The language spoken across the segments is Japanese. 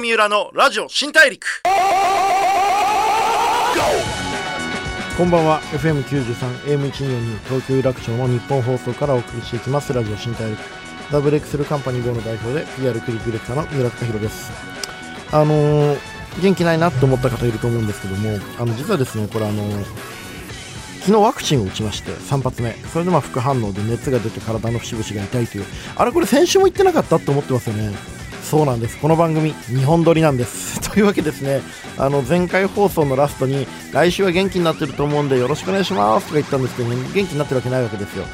三浦のラジオ新大陸。こんばんは。FM93 AM142 東京有楽町のニッポン放送からお送りしていきます。ラジオ新大陸。 The Breakthrough Company GO の代表で PR クリエイティブディレクターの三浦崇宏です。あのー、元気ないなと思った方いると思うんですけどもあの実はですねこれあのー昨日ワクチンを打ちまして3発目。それでまあ副反応で熱が出て体の節々が痛いという。あれこれ先週も言ってなかったと思ってますよね。そうなんです。この番組2本撮りなんです。というわけですねあの前回放送のラストに来週は元気になってると思うんでよろしくお願いしますとか言ったんですけど、ね、元気になってるわけないわけですよ。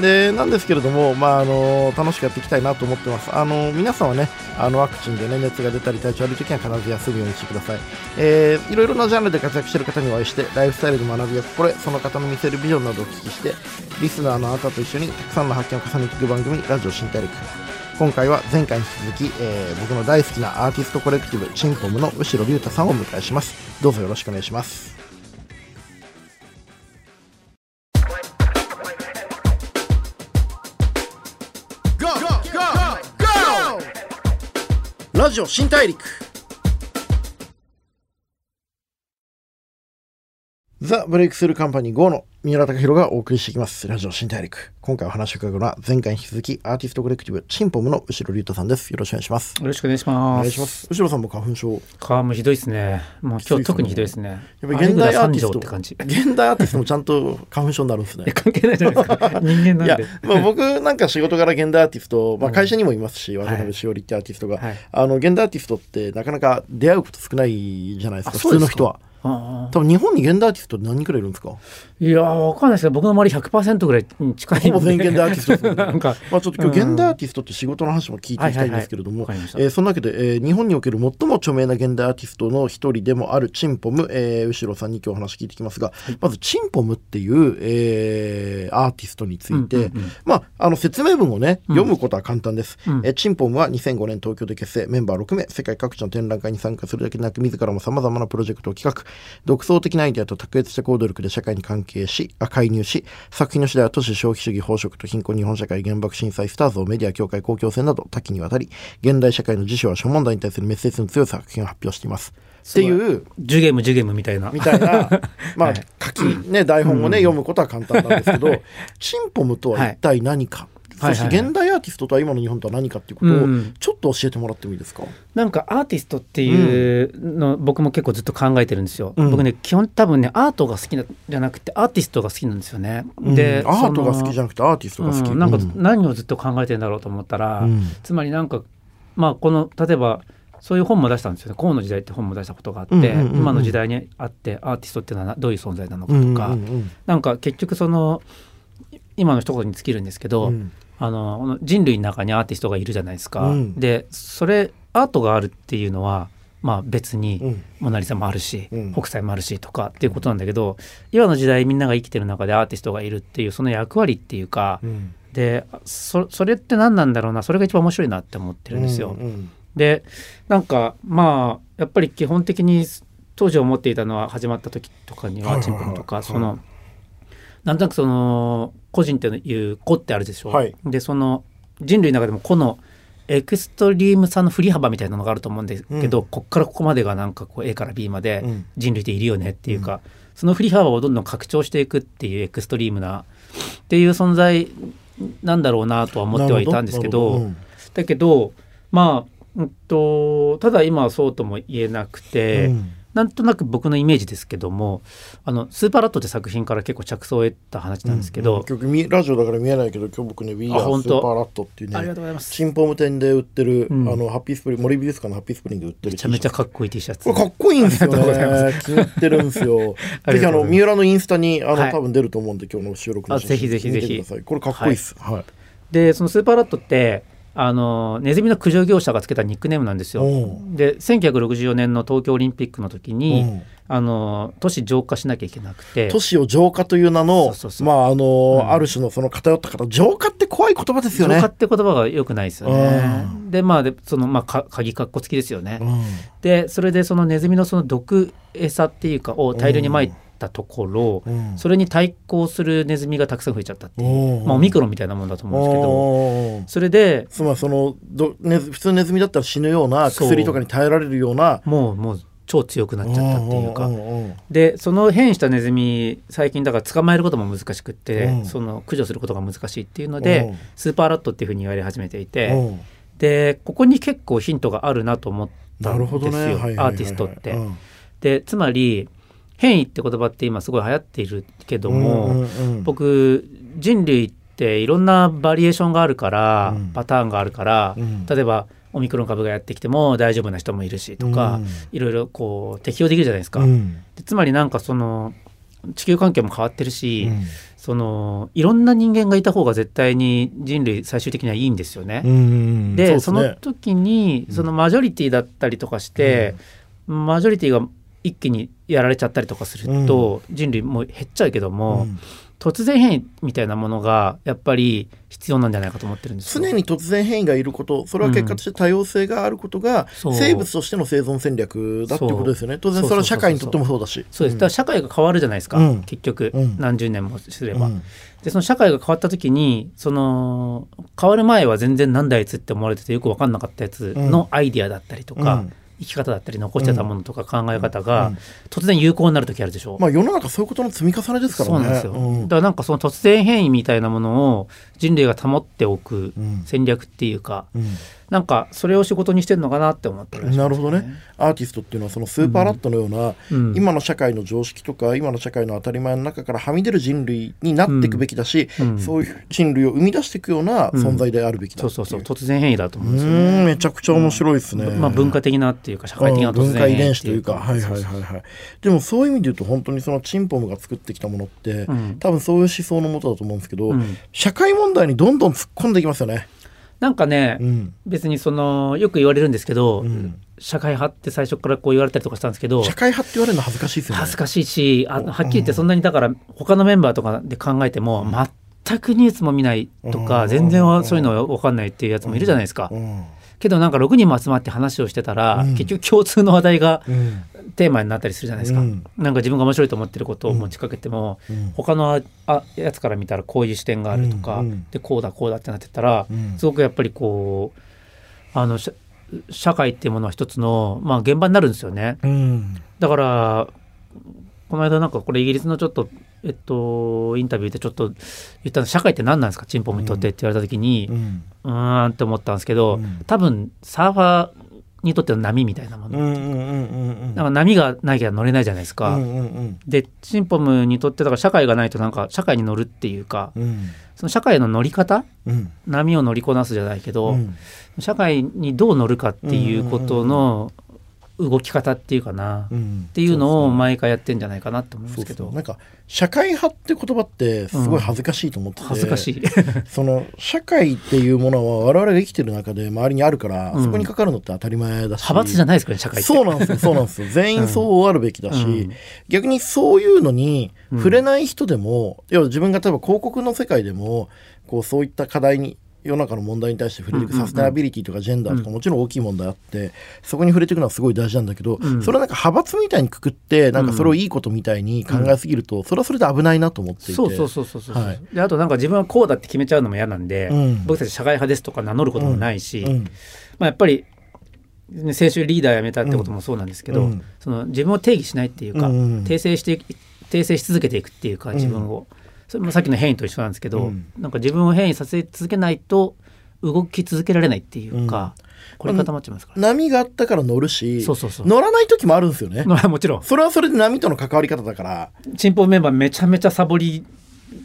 でなんですけれども、まあ、あの楽しくやっていきたいなと思ってます。あの皆さんはねあのワクチンで、ね、熱が出たり体調悪い時は必ず休むようにしてください、えー、いろいろなジャンルで活躍している方にお会いしてライフスタイルで学びや心その方の見せるビジョンなどをお聞きしてリスナーのあなたと一緒にたくさんの発見を重ねていく番組ラジオ新大陸。今回は前回に続き、えー、僕の大好きなアーティストコレクティブチンコムの後ろ龍太さんをお迎えします。どうぞよろしくお願いします。ラジオ新大陸。ザ・ブレイクスルーカンパニー GO の三浦貴弘がお送りしていきます。ラジオ新大陸。今回お話を伺うのは、前回に引き続き、アーティストコレクティブ、チンポムの後ろ龍太さんです。よろしくお願いします。よろしくお願いします。お願いします。後ろさんも花粉症？花粉ひどいですね。もう今日特にひどいですね。やっぱり現代アーティストって感じ。現代アーティストもちゃんと花粉症になるんですね。関係ないじゃないですか。人間なんで。いや、まあ、僕なんか仕事柄現代アーティスト、まあ、会社にもいますし、渡辺しおりってアーティストが、はい、あの現代アーティストってなかなか出会うこと少ないじゃないですか。普通の人は。多分日本に現代アーティスト何人くらいいるんですか？いやわかんないですけど僕の周り100%ぐらい近いほぼ全員現代アーティストです、ね、なんかまあちょっと今日現代アーティストって仕事の話も聞いていきたいんですけれども、えそのわけで、えー、日本における最も著名な現代アーティストの一人でもあるチンポム、えー、後ろさんに今日お話聞いてきますが、はい、まずチンポムっていう、えー、アーティストについて、うんうんうん、まああの説明文をね読むことは簡単です、うん、えー、チンポムは2005年東京で結成。メンバー6名。世界各地の展覧会に参加するだけでなく自らもさまざまなプロジェクトを企画独創的的なアイデアと卓越した行動力で社会に関係し、介入し、作品の次第は都市消費主義、飽食と貧困日本社会、原爆震災、スターズをメディア、協会、公共性など多岐にわたり、現代社会の辞書は諸問題に対するメッセージの強い作品を発表しています。っていうジュゲムジュゲムみたいな。みたいな。まあ、はい、書きね台本をね、うん、読むことは簡単なんですけど、チンポムとは一体何か、そして現代アーティストとは今の日本とは何かっていうことをちょっと教えてもらってもいいですか、うん、なんかアーティストっていうの、僕も結構ずっと考えてるんですよ、うん、僕ね基本多分ねアートが好きじゃなくてアーティストが好きなんですよね、でアートが好きじゃなくてアーティストが好き、なんか何をずっと考えてるんだろうと思ったら、つまりなんかまあこの例えばそういう本も出したんですよね「河の時代」って本も出したことがあって、今の時代にあってアーティストっていうのはどういう存在なのかとか、うなんか結局その今の一言に尽きるんですけど、うんあの人類の中にアーティストがいるじゃないですか。うん、でそれアートがあるっていうのはまあ、別に「モナ・リザ」もあるし、うん、北斎もあるしとかっていうことなんだけど今の時代みんなが生きてる中でアーティストがいるっていうその役割っていうか、うん、でそそれって何なんだろうなそれが一番面白いなって思ってるんですよ。うんうん、でなんかまあやっぱり基本的に当時思っていたのは始まった時とかにはチンプンとかそのなんとなくその個人っていう個ってあるでしょ、はい、でその人類の中でも個のエクストリームさの振り幅みたいなのがあると思うんですけど、うん、こっからここまでがなんかこう A から B まで人類でいるよねっていうか、うん、その振り幅をどんどん拡張していくっていうエクストリームなっていう存在なんだろうなとは思ってはいたんですけど、うん、だけどまあ、うんと、ただ今はそうとも言えなくて。なんとなく僕のイメージですけどもあのスーパーラットって作品から結構着想を得た話なんですけど、うん。うん、ラジオだから見えないけど今日僕ね「We Are スーパーラット」っていうねありがとうございます。チンポム店で売ってる、うん、あのハッピースプリング森美術館のハッピースプリング売ってるめちゃめちゃかっこいい T シャツ。これかっこいいんですよね。気に入ってるんですよ。ぜひあの三浦のインスタにあの、はい、多分出ると思うんで今日の収録のぜひぜひぜひ。これかっこいいです、はい、はい、でそのスーパーラットってあのネズミの駆除業者がつけたニックネームなんですよ。で1964年の東京オリンピックの時にあの都市浄化しなきゃいけなくて。都市を浄化という名のまああの、うん、ある種のその偏った方浄化って怖い言葉ですよね。浄化って言葉がよくないですよね。でまあでそのまあか鍵かっこつきですよね、うん、でそれでそのネズミのその毒餌っていうかを大量にまいったところ、うん。それに対抗するネズミがたくさん増えちゃったっていう、まあ、オミクロンみたいなもんだと思うんですけどそれでつまりそのど、ね、普通ネズミだったら死ぬような薬とかに耐えられるようなもうもう超強くなっちゃったっていうか。でその変異したネズミ最近だから捕まえることも難しくって、うん。その駆除することが難しいっていうので、うん。スーパーラットっていうふうに言われ始めていて、うん。でここに結構ヒントがあるなと思ったなんですよ、アーティストって。うん。でつまり変異って言葉って今すごい流行っているけども、うんうんうん。僕人類っていろんなバリエーションがあるから、うん。パターンがあるから、うん。例えばオミクロン株がやってきても大丈夫な人もいるしとか、うん。いろいろこう適用できるじゃないですか。つまりなんかその地球環境も変わってるし、うん。そのいろんな人間がいた方が絶対に人類最終的にはいいんですよね。うんうんでそその時にそのマジョリティだったりとかして、マジョリティが一気にやられちゃったりとかすると、人類もう減っちゃうけども、うん。突然変異みたいなものがやっぱり必要なんじゃないかと思ってるんですよ。常に突然変異がいることそれは結果として多様性があることがそう。生物としての生存戦略だっていうことですよね。当然それは社会にとってもそうだし。そうです。だから社会が変わるじゃないですか、うん。結局、うん。何十年もすれば。うん。でその社会が変わった時にその変わる前は全然なんだあいつって思われててよく分かんなかったやつのアイディアだったりとか、うん生き方だったり残してたものとか考え方が、うん。突然有効になる時あるでしょ。まあ世の中そういうことの積み重ねですからね。そうなんですよ、うんだからなんかその突然変異みたいなものを人類が保っておくうん。戦略っていうか、うんなんかそれを仕事にしてるのかなって思ったりはしますなるほどね。アーティストっていうのはそのスーパーラットのような、うん。今の社会の常識とか今の社会の当たり前の中からはみ出る人類になっていくべきだし、うん。そういう人類を生み出していくような存在であるべきだっていそうそうそう。突然変異だと思うんですようね。めちゃくちゃ面白いですね、まあ、文化的なっていうか社会的なうん突然変異文化遺伝子というか。はいはいはいはい。でもそういう意味で言うと本当にそのチンポムが作ってきたものって、うん。多分そういう思想のもとだと思うんですけど、うん。社会問題にどんどん突っ込んでいきますよね。なんかね、うん。別にそのよく言われるんですけど、うん。社会派って最初からこう言われたりとかしたんですけど社会派って言われるの恥ずかしいですよね。恥ずかしいしあはっきり言ってそんなにだから他のメンバーとかで考えても全くニュースも見ないとうん。か全然はそういうの分かんないっていうやつもいるじゃないですか。うんけどなんか6人も集まって話をしてたら、うん。結局共通の話題がうん。テーマになったりするじゃないですか。うん。なんか自分が面白いと思ってることを持ちかけても、うん。他のああやつから見たらこういう視点があるとか、うん。うんでこうだこうだってなってたら、うん。すごくやっぱりこうあの社社会っていうものは一つの、まあ、現場になるんですよね。うん。だからこの間なんかこれイギリスのちょっとえっとインタビューでちょっと言ったの社会って何なんですか？チンポムにとってって言われた時にううん。ーんって思ったんですけど、うん。多分サーファーにとっての波みたいなもの、うんうんうんうんうんなんか波がなきゃ乗れないじゃないですか。うんうんでチンポムにとってだから社会がないとなんか社会に乗るっていうかうん。その社会の乗り方？うん。波を乗りこなすじゃないけど、うん。社会にどう乗るかっていうことの動き方っていうかな、っうん。ていうのを毎回やってんじゃないかなと思うんですけど。なんか社会派って言葉ってすごい恥ずかしいと思ってて、恥ずかしい。その社会っていうものは我々が生きてる中で周りにあるから、うん。そこにかかるのって当たり前だし。派閥じゃないですかね社会って。そうなんですよそうなんですよ。全員そうあるべきだし、うん。逆にそういうのに触れない人でも、要は自分が例えば広告の世界でもこうそういった課題に世の中の問題に対して触れていくうんうんうん。サステナビリティとかジェンダーとかもちろん大きい問題あってそこに触れていくのはすごい大事なんだけど、うん。それはなんか派閥みたいにくくってなんかそれをいいことみたいに考えすぎると、それはそれで危ないなと思っていて。そうそうそうそうそう、はい。であとなんか自分はこうだって決めちゃうのも嫌なんで、うん。僕たち社会派ですとか名乗ることもないし、うん。まあ、やっぱり、ね、先週リーダー辞めたってこともそうなんですけど、うん。その自分を定義しないっていうか、うん訂正して訂正し続けていくっていうか自分を、それもさっきの変異と一緒なんですけど、うん。なんか自分を変異させ続けないと動き続けられないっていうか、これ固まっちゃいますから、波があったから乗るしそうそうそう。乗らない時もあるんですよね。まあもちろん。それはそれで波との関わり方だから。チンポメンバーめちゃめちゃサボり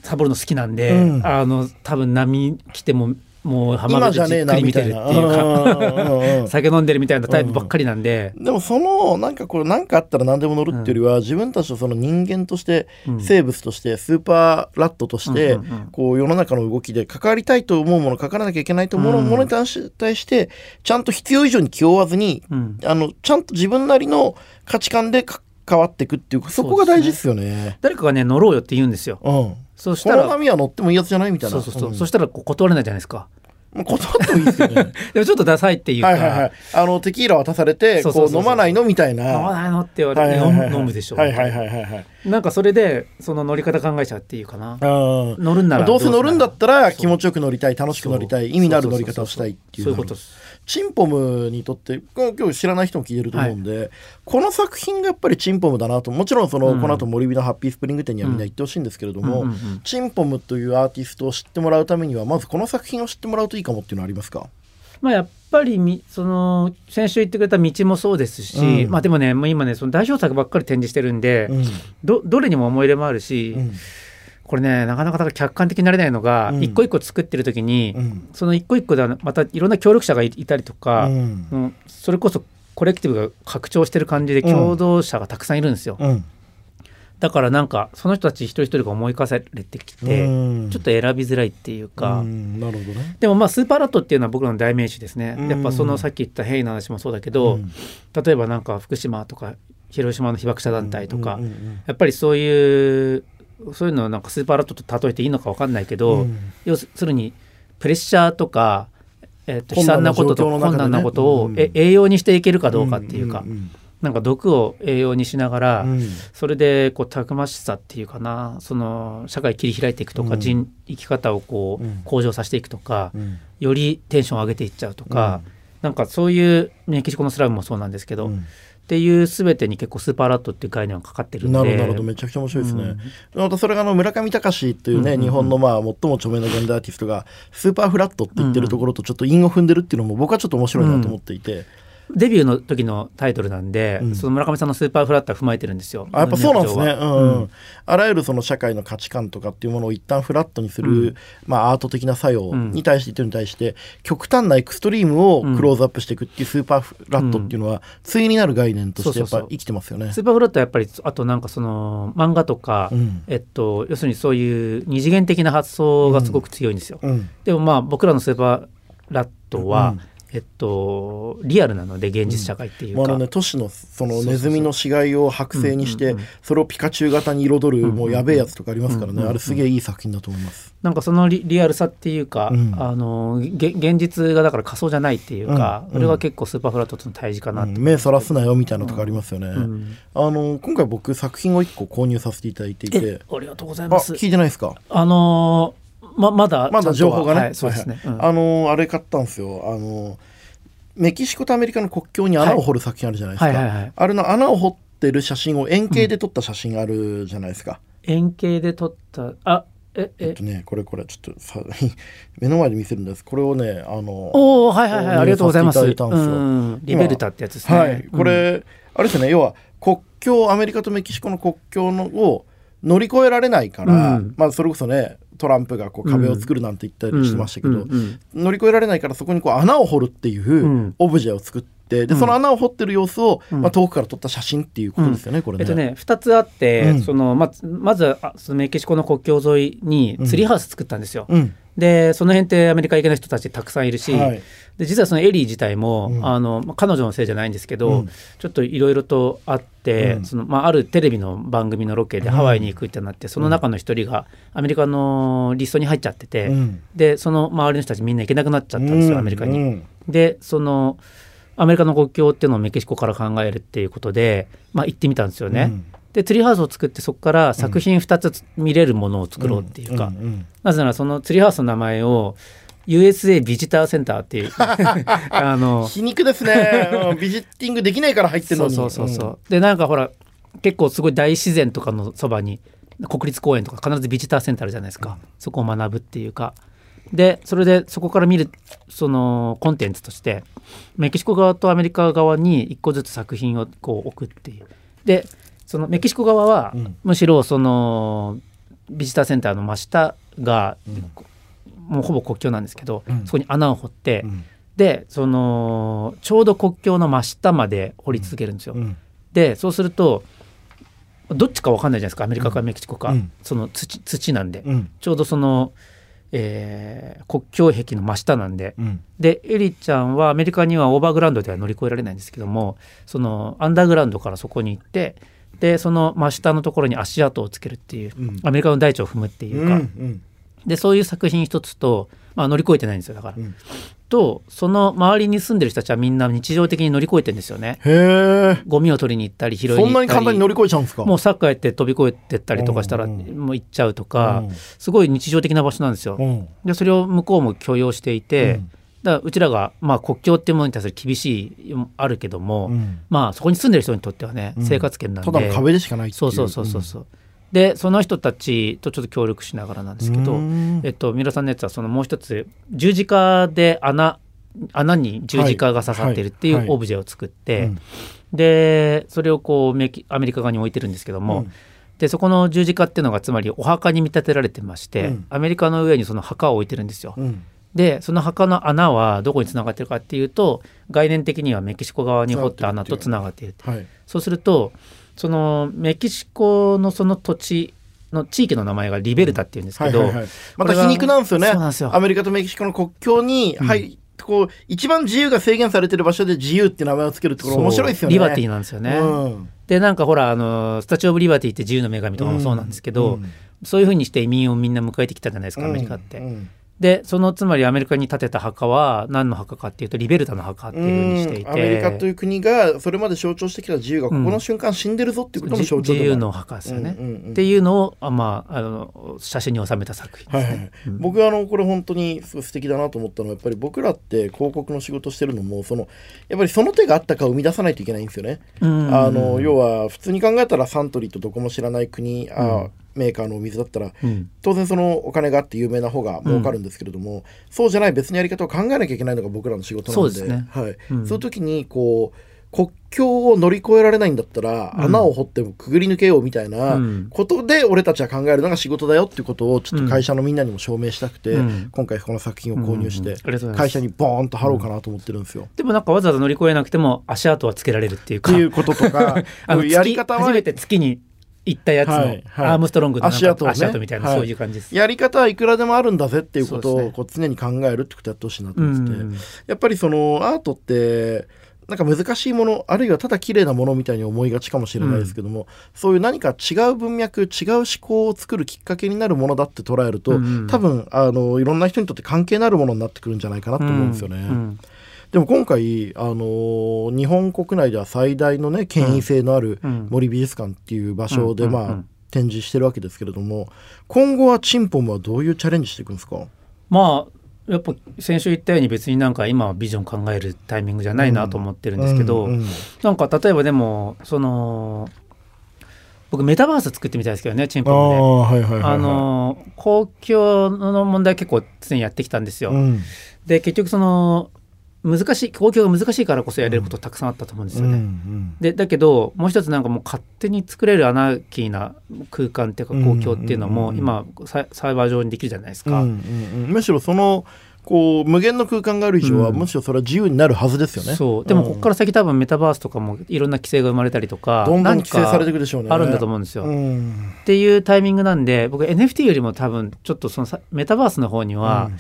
サボるの好きなんで、うん。あの多分波来てももう浜今辺でじじゃねえなっくり見てるっていうか。うんうんうん。酒飲んでるみたいなタイプばっかりなんで、でもそのなんかこれ何かあったら何でも乗るっていうよりは、自分たちのその人間として、うん。生物としてスーパーラットとして、うんうんうんこう世の中の動きで関わりたいと思うもの関わらなきゃいけないと思ううん。ものに対し対してちゃんと必要以上に気負わずに、うん。あのちゃんと自分なりの価値観でか関わっていくっていうそこが大事ですよね。誰かがね乗ろうよって言うんですよ。うん。そしたらこの波は乗ってもいいやつじゃないみたいな。そうそうそう、ん。そしたらこう断れないじゃないですか。まあ、断ってもいいですよね。でもちょっとダサいっていうか、はいはいはい。あのテキーラ渡されてこう飲まないのみたいな。飲まないのって言われて、はいはいはいはい。飲む飲むでしょ、はいはいはいはいはい。なんかそれでその乗り方考えちゃうっていうかな。うん乗るんならどうせ乗るんだったら気持ちよく乗りたい楽しく乗りたい意味のある乗り方をしたいっていうそういうことですチンポムにとって今日知らない人も聞いてると思うんで、この作品がやっぱりチンポムだなともちろんその、うん。この後森美のハッピースプリング店にはみんな行ってほしいんですけれども、うんうんうん。チンポムというアーティストを知ってもらうためにはまずこの作品を知ってもらうといいかもっていうのはありますか？まあやっぱりみその先週言ってくれた道もそうですし、うん。まあでもねもう今ねその代表作ばっかり展示してるんで、うん。どどれにも思い入れもあるし、うんこれねなかなか客観的になれないのが、うん。一個一個作ってる時に、うん。その一個一個ではまたいろんな協力者がいいたりとか、うん。うん。それこそコレクティブが拡張してる感じで共同者がたくさんいるんですよ、うん。だからなんかその人たち一人一人が思い返されてきて、うん。ちょっと選びづらいっていうか、うん。なるほどね。でもまあスーパーラットっていうのは僕らの代名詞ですね、うん。やっぱそのさっき言ったヘイの話もそうだけど、うん。例えばなんか福島とか広島の被爆者団体とか、やっぱりそういうそういうのをなんかスーパーラットと例えていいのか分かんないけど、うん。要するにプレッシャーとか、えっと悲惨なこととか困困難なことを、うん。え栄養にしていけるかどうかっていうか、んんなんか毒を栄養にしながら、うん。それでこうたくましさっていうかなその社会切り開いていくとか、うん。人生き方をこう、うん。向上させていくとか、うん。よりテンションを上げていっちゃうとか、なんかそういうメキシコのスラムもそうなんですけど、っうんていう全てに結構スーパーラットっていう概念がかかってるんで。なるほどなるほど。めちゃくちゃ面白いですね、うん。またそれがあの村上隆というね、うんうんうん。日本のまあ最も著名な現代アーティストがスーパーフラットって言ってるところとちょっと韻を踏んでるっていうのも僕はちょっと面白いなと思っていて、デビューの時のタイトルなんで、うん。その村上さんのスーパーフラットは踏まえてるんですよ。あやっぱそうなんですね、入うん。うん。あらゆるその社会の価値観とかっていうものを一旦フラットにする、うん。まあ、アート的な作用に対してに対して、極端なエクストリームをクローズアップしていくっていうスーパーフラットっていうのは対になる概念としてやっそうそうそう。ぱ生きてますよね。スーパーフラットはやっぱりあとなんかその漫画とか、うん。えっと、要するにそういう二次元的な発想がすごく強いんですよ。うん。でもまあ僕らのスーパーラットは、うんえっと、リアルなので現実社会っていうか、まああのね、都市のそのネズミの死骸を剥製にしてうんうんうん。それをピカチュウ型に彩るうんもうやべえやつとかありますからね。うんうん。あれすげえいい作品だと思います。なんかそのリリアルさっていうか、うん。あのげ現実がだから仮想じゃないっていうか、うんそれが結構スーパーフラットとの対峙かなって、うん。目そらすなよみたいなとこありますよね。うん。あの今回僕作品を1個購入させていただいていえてありがとうございあます。聞いてないですか？あのーままだまだ情報がね、はい、そうですね。うんはい。はいあのあれ買ったんですよ。あのメキシコとアメリカの国境に穴を掘る作品あるじゃないですか、はいはいはい。あれの穴を掘ってる写真を円形で撮った写真あるじゃないですか、円形で撮った。あええ。えっとねこれこれちょっとさ 目の前で見せるんです。これをねあのおおはいはいはい。ありがとうございます。リベルタってやつですね。はい。これ、あれですね。要は国境アメリカとメキシコの国境のを乗り越えられないから、うん。まあそれこそねトランプがこう壁を作るなんて言ったりしてましたけど、うんうん乗り越えられないからそこにこう穴を掘るっていううん。オブジェを作って、でうん。その穴を掘ってる様子を、うん。まあ、遠くから撮った写真っていうことですよね、これね。えっとね、2つあって、うん。そのままずあそのメキシコの国境沿いにツリーハウス作ったんですよ。うんでその辺ってアメリカ行けない人たちたくさんいるし、はい。で実はそのエリー自体も、うん。あのまあ彼女のせいじゃないんですけど、うん。ちょっといろいろとあって、うん。そのまあ、あるテレビの番組のロケでハワイに行くってなって、その中の一人がアメリカのリストに入っちゃってて、うん。でその周りの人たちみんな行けなくなっちゃったんですよ、アメリカに。うん。でそのアメリカの国境っていうのをメキシコから考えるっていうことで、まあ、行ってみたんですよね。でツリーハウスを作ってそこから作品2つ見れるものを作ろうっていうか、んんなぜならそのツリーハウスの名前を USA ビジターセンターっていう あの皮肉ですね、うん。ビジッティングできないから入ってるのに。そうそうそうそう、でなんかほら結構すごい大自然とかのそばに国立公園とか必ずビジターセンターあるじゃないですか、そこを学ぶっていうか。でそれでそこから見るそのコンテンツとしてメキシコ側とアメリカ側に一個ずつ作品をこう置くっていうでそのメキシコ側は、うん。むしろそのビジターセンターの真下が、もうほぼ国境なんですけど、うん。そこに穴を掘って、うん。でそのちょうど国境の真下まで掘り続けるんですよ。うん。でそうするとどっちか分かんないじゃないですかアメリカかメキシコか、うん。その土土なんで、うん。ちょうどその、えー国境壁の真下なんで、うん。でエリちゃんはアメリカにはオーバーグラウンドでは乗り越えられないんですけどもそのアンダーグラウンドからそこに行ってでその真下のところに足跡をつけるっていう、うん。アメリカの大地を踏むっていうか、うんでそういう作品一つとまあ、乗り越えてないんですよだから。うん。とその周りに住んでる人たちはみんな日常的に乗り越えてるんですよね。へえゴミを取りに行ったり拾いに行ったり。そんなに簡単に乗り越えちゃうんですか？もうサッカーやって飛び越えてったりとかしたらうん。もう行っちゃうとかうん。すごい日常的な場所なんですよ。う。ん。でそれを向こうも許容していて、うんだからうちらが、まあ、国境っていうものに対する厳しいあるけども、うん。まあそこに住んでる人にとってはね、うん。生活圏なんで。ただの壁でしかないっていそうそうそうそうそう、でその人たちとちょっと協力しながらなんですけど、うん。えっと、三浦さんのやつはそのもう一つ十字架で穴穴に十字架が刺さってるっていはい。はい。うオブジェを作って、うんでそれをこうメキアメリカ側に置いてるんですけども、うん。でそこの十字架っていうのがつまりお墓に見立てられてまして、うん。アメリカの上にその墓を置いてるんですよ。うんでその墓の穴はどこにつながってるかっていうと概念的にはメキシコ側に掘った穴とつながっているはい。そうするとそのメキシコのその土地の地域の名前がリベルタっていうんですけど、また皮肉なんですよね。アメリカとメキシコの国境に、うんはいこう一番自由が制限されてる場所で自由って名前をつけるってこれ面白いですよね。リバティなんですよね。うん。でなんかほらあのスタチュー・オブ・リバティって自由の女神とかもそうなんですけど、うん。そういうふうにして移民をみんな迎えてきたじゃないですかアメリカって。うんでそのつまりアメリカに建てた墓は何の墓かっていうとリベルタの墓っていうふうにしていて、うんアメリカという国がそれまで象徴してきた自由がここの瞬間死んでるぞっていうことの象徴でもある。自由の墓ですよね。うんうんうん。っていうのをあ、まあ、あの写真に収めた作品ですね。はいはいはい。僕はあのこれ本当にすごい素敵だなと思ったのはやっぱり僕らって広告の仕事してるのもそのやっぱりその手があったかを生み出さないといけないんですよね。うん。あの要は普通に考えたらサントリーとどこも知らない国、あメーカーのお水だったらうん。当然そのお金があって有名な方が儲かるんですけれども、そうじゃない別のやり方を考えなきゃいけないのが僕らの仕事なのでね。はい。うん。その時にこう国境を乗り越えられないんだったら、うん。穴を掘ってもくぐり抜けようみたいなうん。ことで俺たちは考えるのが仕事だよっていうことをちょっと会社のみんなにも証明したくて、うん。今回この作品を購入して、会社にボーンと貼ろうかなと思ってるんですよ。でもなんかわざわざ乗り越えなくても足跡はつけられるっていうか。っていうこととか あのやり方は月初めて月に行ったやつの、はいはい。アームストロングの足跡をね。足跡みたいな、はい。そういう感じです。やり方はいくらでもあるんだぜっていうことをこう常に考えるってことやってほしいなとう思ってて、ん。やっぱりそのアートってなんか難しいものあるいはただ綺麗なものみたいに思いがちかもしれないですけども、そういう何か違う文脈違う思考を作るきっかけになるものだって捉えると、うん。多分あのいろんな人にとって関係のあるものになってくるんじゃないかなと思うんですよね。うんでも今回あの日本国内では最大のね権威性のあるうん。森美術館っていう場所で、まあ展示してるわけですけれども今後はチンポムはどういうチャレンジしていくんですか？まあやっぱ先週言ったように別になんか今はビジョン考えるタイミングじゃないなと思ってるんですけど、なんか例えばでもその僕メタバース作ってみたいですけどねチンあポムで。あはいはいはい、はい、あの公共の問題結構常にやってきたんですよ。うん。で結局その難しい公共が難しいからこそやれることたくさんあったと思うんですよね。うんでだけどもう一つなんかもう勝手に作れるアナーキーな空間っていうか公共っていうのもうん今ササイバー上にできるじゃないですか。うんうんうんむしろそのこう無限の空間がある以上は、うん。むしろそれは自由になるはずですよね。そう。でもここから先多分メタバースとかもいろんな規制が生まれたりとかどんどん何規制されていかくでしょうね。あるんだと思うんですよ。うん。っていうタイミングなんで僕 NFT よりも多分ちょっとそのさメタバースの方には、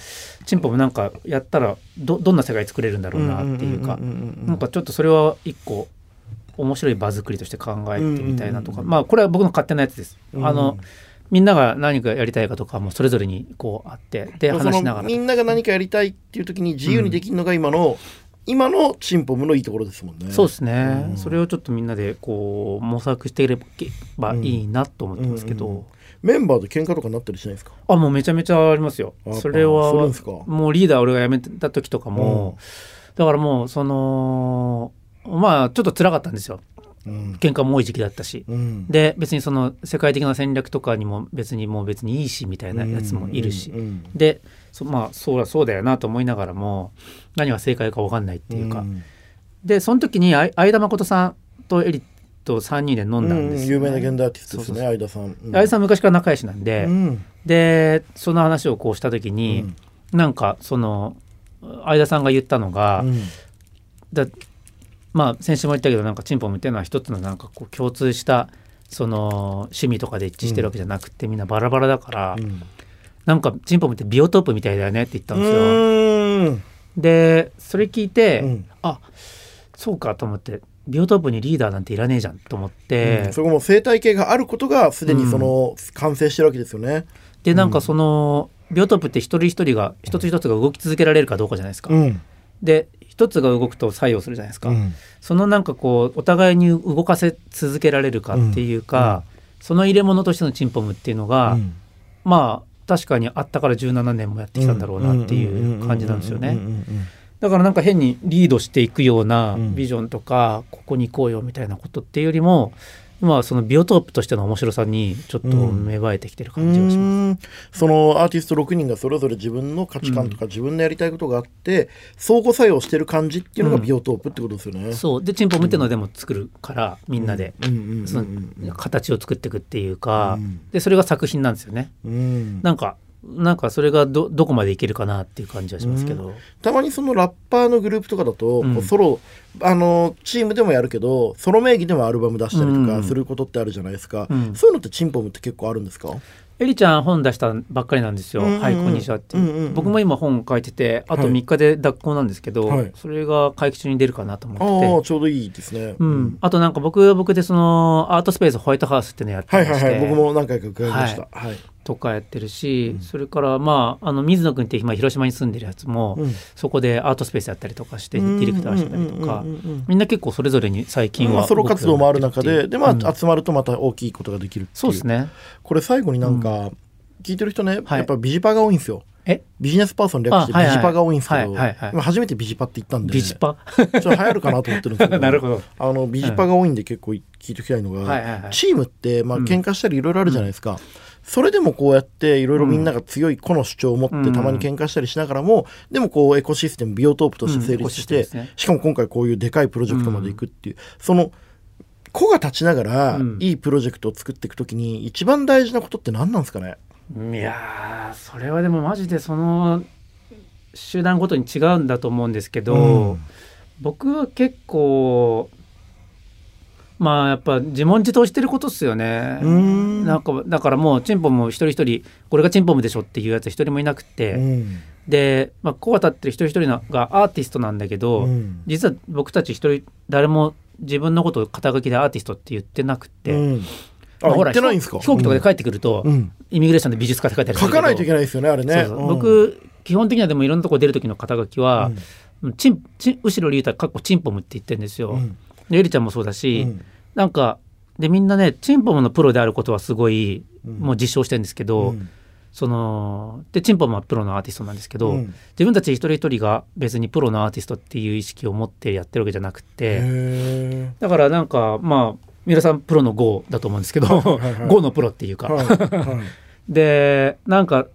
チンポもなんかやったらどどんな世界作れるんだろうなっていうかんんうん。うんなんかちょっとそれは一個面白い場作りとして考えてみたいなとか、うんうんうん。まあこれは僕の勝手なやつです。うん。あのみんなが何かやりたいかとかもそれぞれにこうあってで話しながら。みんなが何かやりたいっていう時に自由にできるのが今の、今のチンポムのいいところですもんね。そうですね、うん。それをちょっとみんなでこう模索していけばいいなと思ってますけど、うんうんメンバーで喧嘩とかなったりしないですか？あもうめちゃめちゃありますよ。あそれはもうリーダー俺が辞めた時とかも、だからもうそのまあちょっと辛かったんですよ。うん喧嘩も多い時期だったし、うん。で別にその世界的な戦略とかにも別にもう別にいいしみたいなやつもいるし、うん。うん。でそまあそうだそうだよなと思いながらも何が正解か分かんないっていうか、ん。でその時に相田誠さんとエリと3人で飲んだんですよ、うん有名な現代アーティストですね相田さん。うん。相田さん昔から仲良しなんで、うん。でその話をこうした時に、うん。なんかその相田さんが言ったのが、うん。だまあ先週も言ったけどなんかチンポムっていうのは一つのなんかこう共通したその趣味とかで一致してるわけじゃなくて、みんなバラバラだから、うん。なんかチンポムってビオトープみたいだよねって言ったんですよ。うん。でそれ聞いて、うん。あそうかと思ってビオトープにリーダーなんていらねえじゃんと思って、うん。そこも生態系があることがすでにその完成してるわけですよね。でなんかその、ビオトープって一人一人が一つ一つが動き続けられるかどうかじゃないですか。うん。で一つが動くと作用するじゃないですか。うん。そのなんかこうお互いに動かせ続けられるかっていうか、その入れ物としてのチンポムっていうのが、うん。まあ確かにあったから17年もやってきたんだろうなっていう感じなんですよね。うんうんうんうんだからなんか変にリードしていくようなうん。ビジョンとか、ここに行こうよみたいなことっていうよりも今はそのビオトープとしての面白さにちょっと芽生えてきてる感じがします。うん。そのアーティスト6人がそれぞれ自分の価値観とか自分のやりたいことがあって、相互作用してる感じっていうのがビオトープってことですよね。そう。でチンポムっていうのでも作るからみんなで、うん。うん。うん。うん。その形を作っていくっていうか、うん。でそれが作品なんですよね。うん。なんかなんかそれがどどこまでいけるかなっていう感じはしますけど、たまにそのラッパーのグループとかだと、うん。ソロあのチームでもやるけどソロ名義でもアルバム出したりとうん。かすることってあるじゃないですか、うん。そういうのってチンポムって結構あるんですか？エリちゃん本出したばっかりなんですよ「うんうんうん。はいこんにちは」っていう,、うんうんうん。僕も今本書いててあとはい。3日で脱稿なんですけど、はい。それが会期中に出るかなと思あってて。あちょうどいいですね、うん、あとなんか僕は僕でそのアートスペースホワイトハウスっていうのやってはいまして、はいはい僕も何回か伺いました。はい、とかやってるし、それからまああの水野君って今広島に住んでるやつも、うん。そこでアートスペースやったりとかしてディレクターしてたりとかうんうんうんうんみんな結構それぞれに最近はまあ、ソロ活動もある中でで、まあうん。集まるとまた大きいことができるっていう。そうですね。これ最後になんか、聞いてる人ね、はい。やっぱビジパが多いんですよ。え？ビジネスパーソン略してビジパが多いんですけど、今初めてビジパって言ったんで。ビジパ？ちょっと流行るかなと思ってるんですけど。なるほど。あのビジパが多いんで結構聞いておきたいのが、チームってまあうん。喧嘩したりいろいろあるじゃないですか、それでもこうやっていろいろみんなが強い個の主張を持ってうん。たまに喧嘩したりしながらもでもこうエコシステムビオトープとして成立して、うん。ね。しかも今回こういうでかいプロジェクトまで行くっていう、その個が立ちながらうん。いいプロジェクトを作っていくときに一番大事なことって何なんですかね？いやーそれはでもマジでその集団ごとに違うんだと思うんですけど、うん。僕は結構まあやっぱ自問自答してることっすよね。うん。なんかだからもうチンポム一人一人これがチンポムでしょっていうやつ一人もいなくて、うん。で、まあ、こう当たってる一人一人のがアーティストなんだけど、うん。実は僕たち一人誰も自分のことを肩書きでアーティストって言ってなくて、うん。あまあほら言ってないんですか？飛行機とかで帰ってくると、うん。イミグレーションで美術家って書いてある書かないといけないですよねあれね。そうそう。うん。僕基本的にはでもいろんなとこ出る時の肩書きは、チンチン後ろ龍太かっこチンポムって言ってるんですよ。うんでエリちゃんもそうだし、うん。なんかでみんなねチンポムのプロであることはすごい、うん。もう実証してるんですけど、うん。そのでチンポムはプロのアーティストなんですけど、うん。自分たち一人一人が別にプロのアーティストっていう意識を持ってやってるわけじゃなくて、へだからなんかまあ三浦さんプロの GO だと思うんですけど、はいはいはい GO のプロっていうか、でなんか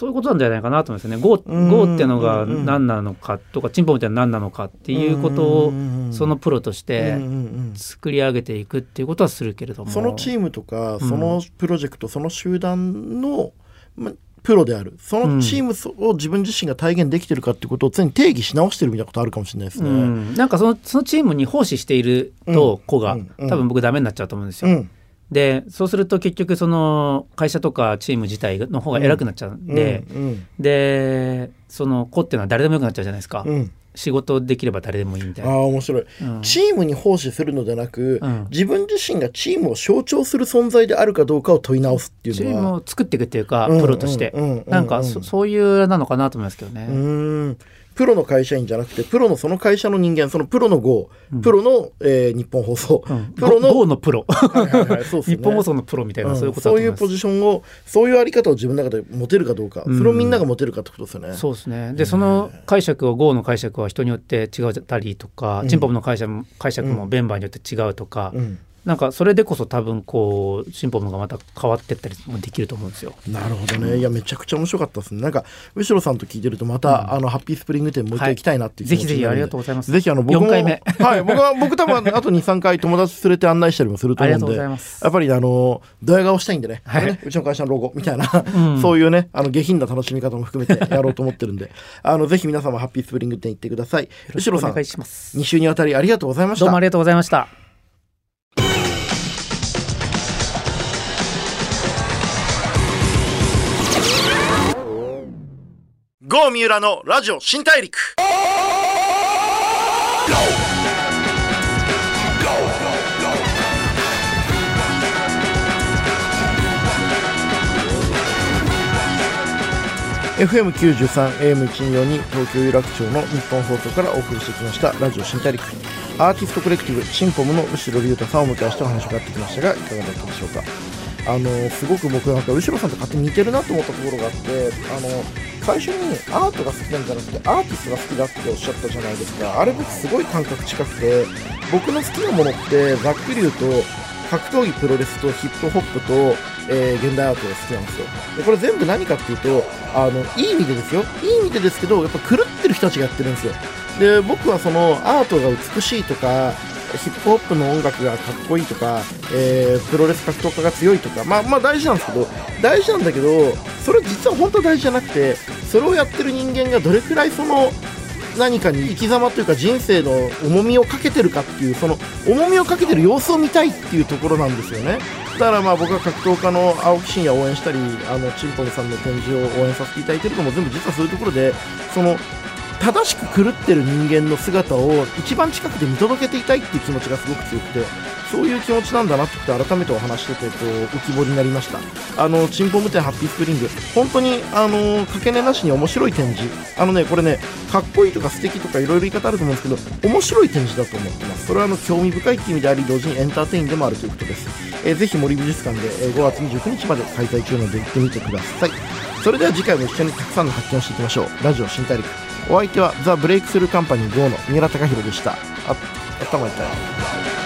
そういうことなんじゃないかなと思うんですよね。GO, うん。GO ってのがうんうん何なのかとかチンポムってのは何なのかっていうことをうんそのプロとしてうんうんうん作り上げていくっていうことはするけれども。そのチームとかん。そのプロジェクト、その集団の、ま、プロである。そのチームを自分自身が体現できてるかっていうことを常に定義し直してるみたいなことあるかもしれないですうね。ん、なんかそのそのチームに奉仕していると子が、うん。うん。多分僕ダメになっちゃうと思うんですよ。うんでそうすると結局その会社とかチーム自体の方が偉くなっちゃうんで、うんでその子っていうのは誰でもよくなっちゃうじゃないですか、うん。うん仕事できれば誰でもいいみたいな。ああ面白い、うん。チームに奉仕するのではなく、うん。自分自身がチームを象徴する存在であるかどうかを問い直すっていうのは。チームを作っていくっていうか、うんプロとして、うんうんうんなんかそそういうなのかなと思いますけどね。プロの会社員じゃなくてプロのその会社の人間そのプロの GO、プロの、えー日本放送、うん。プロの GO のプロ。はいはいはいね。日本放送のプロみたいな、うん。そういうことそういうポジションをそういうあり方を自分の中で持てるかどうか、うん。それをみんなが持てるかってことですよね。そうですね。でその解釈を GO の解釈は人によって違ったりとか、うん。チンポムの解釈も解釈もベンバーによって違うとか、うんなんかそれでこそ多分こうチンポムがまた変わってったりもできると思うんですよ。なるほどね、いやめちゃくちゃ面白かったですね。なんか後ろさんと聞いてるとまた、あのハッピースプリング店もう一回行きたいなっていう気ぜ持ちになるんで。ひぜひありがとうございます。ぜひあの僕も4回目。はい僕は僕多分あと23回友達連れて案内したりもするとありがとうご思うんでざいます。やっぱりあのドヤ顔したいんでね,、はい。ねうちの会社のロゴみたいな、ん。そういうねあの下品な楽しみ方も含めてやろうと思ってるんで。あのぜひ皆様ハッピースプリング店行ってください。後ろさんお願いします。2週にわたりありがとうございました。どうもありがとうございました。GO 三浦のラジオ新大陸。FM93 AM124 に東京有楽町の日本放送からお送りしてきましたラジオ新大陸。アーティストコレクティブシンポムの後ろ龍太さんをお迎えしてお話を伺ってきましたがいかがだったでしょうか？あのすごく僕なんか後ろさんと勝手に似てるなと思ったところがあってあの最初にアートが好きなんじゃなくてアーティストが好きだっておっしゃったじゃないですか。あれ僕すごい感覚近くて僕の好きなものってざっくり言うと格闘技プロレスとヒップホップと、えー、現代アートが好きなんですよ。でこれ全部何かっていうとあのいい意味でですよ。いい意味でですけどやっぱ狂ってる人たちがやってるんですよ。で僕はそのアートが美しいとかヒップホップの音楽がかっこいいとか、えー、プロレス格闘家が強いとか、まあまあ大事なんですけど、大事なんだけど、それ実は本当は大事じゃなくて、それをやってる人間がどれくらいその、何かに生き様というか人生の重みをかけてるかっていうその重みをかけてる様子を見たいっていうところなんですよね。だからまあ僕は格闘家の青木真也を応援したりあのチンポンさんの展示を応援させていただいてるのも全部実はそういうところでその正しく狂ってる人間の姿を一番近くで見届けていたいっていう気持ちがすごく強くてそういう気持ちなんだなって改めてお話しててこう浮き彫りになりました。あのチンポム店ハッピースプリング本当にあのかけねなしに面白い展示。あのねこれねかっこいいとか素敵とかいろいろ言い方あると思うんですけど面白い展示だと思ってます。それはあの興味深いっていう意味であり同時にエンターテインでもあるということです、えー、ぜひ森美術館で、5月29日まで開催中なので行ってみてください。それでは次回も一緒にたくさんの発見をしていきましょう。ラジオ新大陸。お相手はザ・ブレイクスルーカンパニー GO の三浦貴大でした。あ頭痛い。